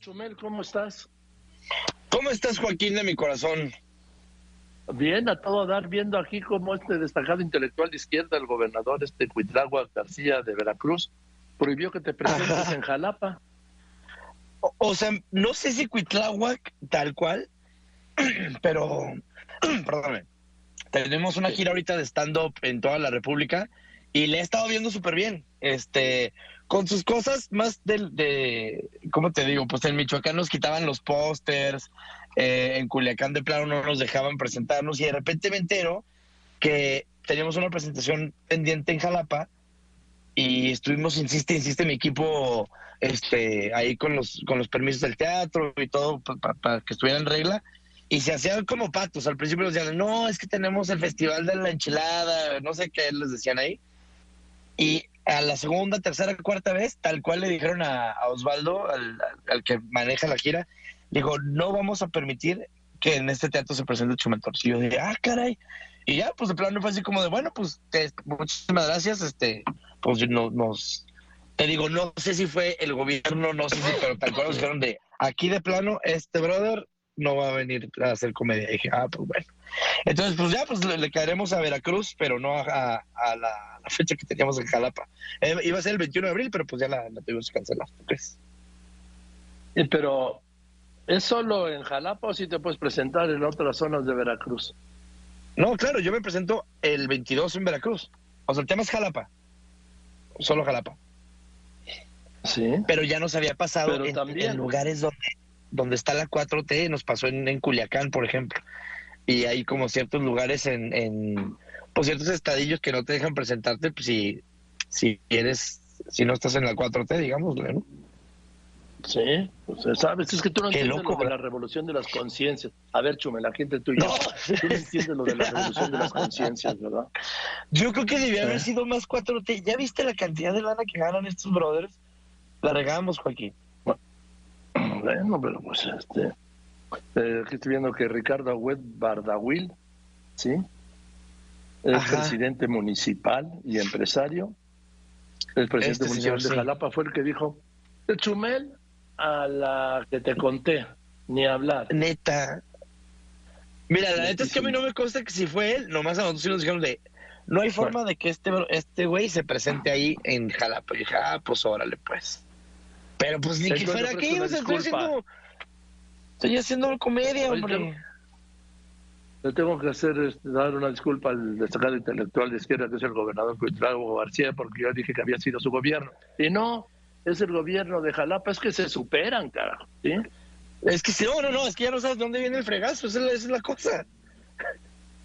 Chumel, ¿cómo estás? ¿Cómo estás, Joaquín, de mi corazón? Bien, a todo dar, viendo aquí como este destacado intelectual de izquierda, el gobernador este Cuitlagua García de Veracruz, prohibió que te presentes en Jalapa. O, sea, no sé si Cuitláhuac tal cual, pero, perdóname, tenemos una gira ahorita de stand-up en toda la República y le he estado viendo súper bien. Este, con sus cosas más de, de, ¿cómo te digo? Pues en Michoacán nos quitaban los pósters, eh, en Culiacán de plano no nos dejaban presentarnos y de repente me entero que teníamos una presentación pendiente en Jalapa y estuvimos, insiste, insiste mi equipo este, ahí con los, con los permisos del teatro y todo para que estuviera en regla y se hacían como patos. Al principio nos decían, no, es que tenemos el festival de la enchilada, no sé qué les decían ahí. Y a la segunda, tercera, cuarta vez, tal cual le dijeron a, Osvaldo, al, que maneja la gira, dijo, no vamos a permitir que en este teatro se presente Y yo dije, ah, caray. Y ya, pues de plano fue así como de, bueno, pues muchísimas gracias, este, pues no, nos, te digo, no sé si fue el gobierno, no sé si, pero tal cual nos dijeron de, aquí de plano, este brother no va a venir a hacer comedia. Y dije, ah, pues bueno. Entonces, pues ya, pues le, caeremos a Veracruz, pero no a, la, fecha que teníamos en Jalapa. Eh, iba a ser el 21 de abril, pero pues ya la, tuvimos que cancelar. ¿crees? Pero, ¿es solo en Jalapa o si te puedes presentar en otras zonas de Veracruz? No, claro, yo me presento el 22 en Veracruz. O sea, el tema es Jalapa. Solo Jalapa. Sí. Pero ya nos había pasado en, en lugares donde donde está la 4T, nos pasó en, en Culiacán, por ejemplo. Y hay como ciertos lugares en, en pues ciertos estadillos que no te dejan presentarte pues, si, si eres, si no estás en la 4T, digamos, ¿no? Sí, pues sabes, es que tú no entiendes lo de la revolución de las conciencias. A ver, Chume, la gente tuya, no. tú no entiendes lo de la revolución de las conciencias, ¿verdad? Yo creo que debía haber sido más 4T. ¿Ya viste la cantidad de lana que ganan estos brothers? La regamos, Joaquín. Bueno, pero pues este. Eh, aquí estoy viendo que Ricardo Agüed Bardawil, ¿sí? El presidente municipal y empresario. El presidente este municipal de Jalapa fue el que dijo: el Chumel a la que te conté, ni hablar. Neta. Mira, la neta es que a mí no me consta que si fue él, nomás a nosotros sí nos dijeron de. No hay forma de que este este güey se presente ahí en Jalapa. Y dije, ah, pues órale, pues. Pero pues ni que fuera aquí, o sea, estoy haciendo, estoy haciendo comedia, hombre. Le tengo que hacer, este, dar una disculpa al destacado intelectual de izquierda, que es el gobernador Cuitlavo García, porque yo dije que había sido su gobierno. Y no, es el gobierno de Jalapa, es que se superan, carajo, ¿sí? Es que si no, no, no, es que ya no sabes dónde viene el fregazo, esa es la, cosa.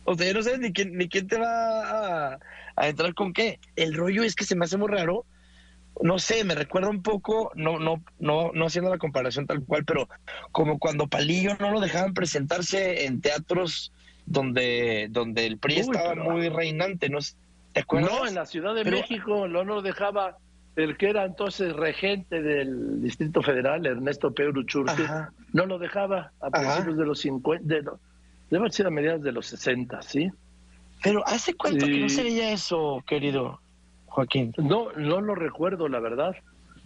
O sea, ya no sabes ni quién, ni quién te va a, a, entrar con qué. El rollo es que se me hace muy raro no sé, me recuerda un poco, no, no, no, no haciendo la comparación tal cual, pero como cuando Palillo no lo dejaban presentarse en teatros donde, donde el PRI estaba muy reinante, ¿no? ¿Te acuerdas? No, en la Ciudad de México no lo dejaba el que era entonces regente del Distrito Federal, Ernesto Pedro Churque, no lo dejaba a principios de los 50, de, debe sido a mediados de los 60, ¿sí? Pero ¿hace cuánto que no se veía eso, querido? Joaquín? No, no lo recuerdo, la verdad.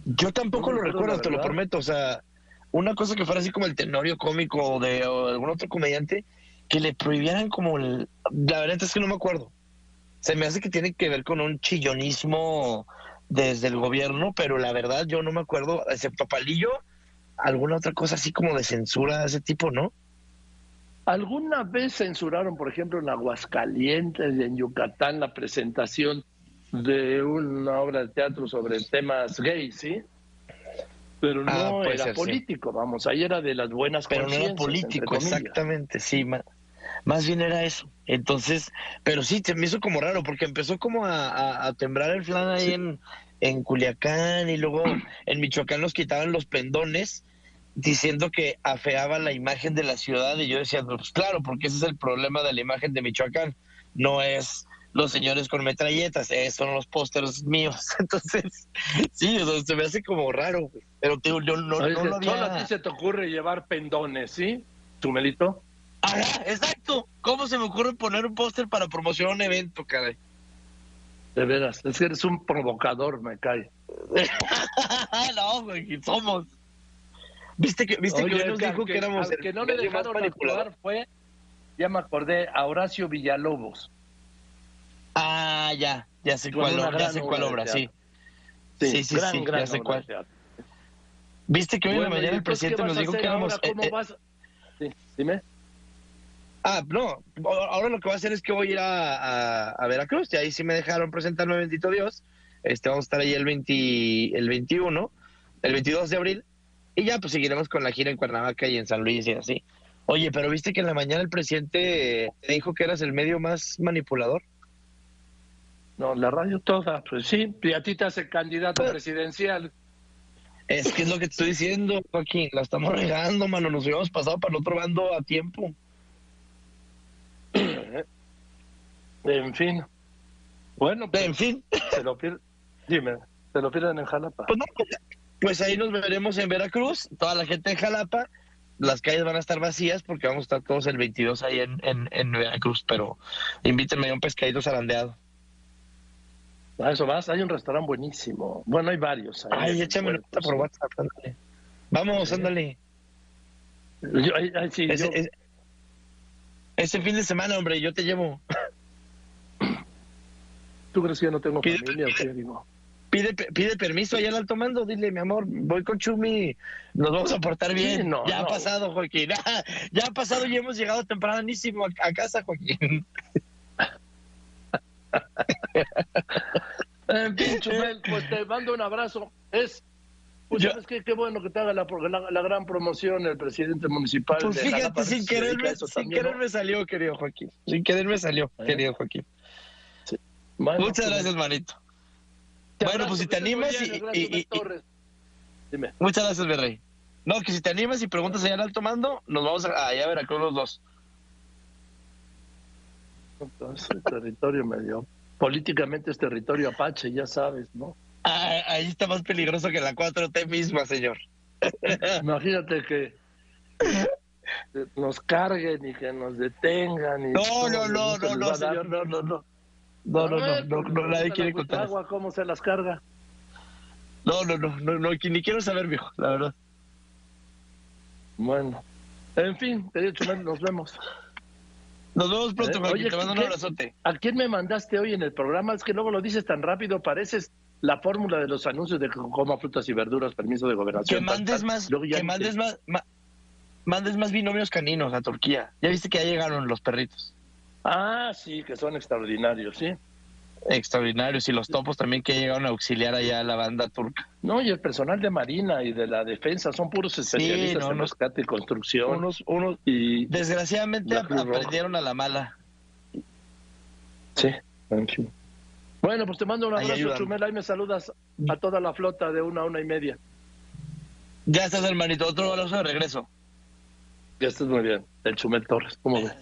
Yo tampoco lo recuerdo, te lo prometo. O sea, una cosa que fuera así como el tenorio cómico de algún otro comediante, que le prohibieran como el... La verdad es que no me acuerdo. Se me hace que tiene que ver con un chillonismo desde el gobierno, pero la verdad yo no me acuerdo, excepto Palillo, alguna otra cosa así como de censura de ese tipo, ¿no? ¿Alguna vez censuraron, por ejemplo, en Aguascalientes y en Yucatán la presentación de una obra de teatro sobre temas gays, ¿sí? Pero no ah, era político, vamos, ahí era de las buenas Pero no era político, exactamente, sí, más, bien era eso. Entonces, pero sí, se me hizo como raro, porque empezó como a, temblar el flan ahí en, en Culiacán y luego en Michoacán nos quitaban los pendones diciendo que afeaba la imagen de la ciudad y yo decía, pues claro, porque ese es el problema de la imagen de Michoacán, no es los señores con metralletas, eh, son los pósters míos. Entonces, sí, se me hace como raro, pero te, yo no, no, lo había... Solo a ti se te ocurre llevar pendones, ¿sí? ¿Chumelito? Ah, exacto. ¿Cómo se me ocurre poner un póster para promocionar un evento, caray? De veras, es que eres un provocador, me cae. no, güey, somos. ¿Viste que, viste que hoy nos dijo que, éramos el que no le dejaron actuar fue, ya me acordé, a Horacio Villalobos. Ah, ya, ya sé cuál, ya sé cuál obra, sí. Sí, sí, sí, ya sé cuál. ¿Viste que hoy en la mañana el presidente nos dijo que éramos... ¿Cómo eh, vas? Sí, dime. Ah, no, ahora lo que voy a hacer es que voy a ir a, a, Veracruz y ahí sí me dejaron presentarme, bendito Dios. Este, vamos a estar ahí el, 20, el 21, el 22 de abril y ya pues seguiremos con la gira en Cuernavaca y en San Luis y así. Oye, pero viste que en la mañana el presidente te dijo que eras el medio más manipulador. No, la radio toda, pues sí, y a ti te hace candidato presidencial. Es que es lo que te estoy diciendo, Joaquín, la estamos regando, mano, nos hubiéramos pasado para el otro bando a tiempo. en fin. Bueno, pues, en fin. Se lo pierden, dime, se lo pierden en Jalapa. Pues, no, pues, pues ahí nos veremos en Veracruz, toda la gente de Jalapa. Las calles van a estar vacías porque vamos a estar todos el 22 ahí en, en, Veracruz, pero invítenme a un pescadito zarandeado. A eso vas, hay un restaurante buenísimo. Bueno, hay varios. Ay, échame nota por WhatsApp, Vamos, ándale. ese, fin de semana, hombre, yo te llevo. ¿Tú crees que yo no tengo familia o qué digo? pide, pide permiso allá al alto mando, dile, mi amor, voy con Chumi, nos vamos a portar bien. ya ha pasado, Joaquín. ya ha pasado y hemos llegado tempranísimo a, casa, Joaquín. en fin, Chumel, pues te mando un abrazo. Es pues sabes qué, qué bueno que te haga la, la, gran promoción el presidente municipal. Pues fíjate, sin, quererme, sin querer me salió, querido Joaquín. Sin querer me salió, ¿Eh? querido Joaquín. Muchas pues, gracias, manito bueno, pues si te animas y, Dime. Muchas gracias, Virrey. No, que si te animas y preguntas allá al alto mando, nos vamos allá a Veracruz los dos. Entonces, el territorio medio. Políticamente es territorio apache, ya sabes, ¿no? Ah, ahí está más peligroso que la 4T misma, señor. Imagínate que nos carguen y que nos detengan. Y no, no, no, no, no, señor, no, no, no. No, no, no, no, no, nadie quiere contar. agua cómo se las carga? No, no, no, no, no, ni quiero saber, viejo, la verdad. Bueno, en fin, querido Chumel, nos vemos. Nos vemos pronto, ¿Eh? Oye, te mando un abrazote. ¿A quién me mandaste hoy en el programa? Es que luego lo dices tan rápido, pareces la fórmula de los anuncios de que coma frutas y verduras, permiso de gobernación. Que mandes más, que mandes más, mandes más binomios caninos a Turquía. Ya viste que ya llegaron los perritos. Ah, sí, que son extraordinarios, sí. Extraordinarios y los topos también que llegaron a auxiliar allá a la banda turca. No, y el personal de Marina y de la defensa son puros especialistas en rescate y construcción. Unos, unos, y desgraciadamente aprendieron a la mala. Sí, Bueno, pues te mando un abrazo, Chumel. Ahí me saludas a toda la flota de una a una y media. Ya estás, hermanito. Otro abrazo de regreso. Ya estás muy bien. El Chumel Torres, ¿cómo ves?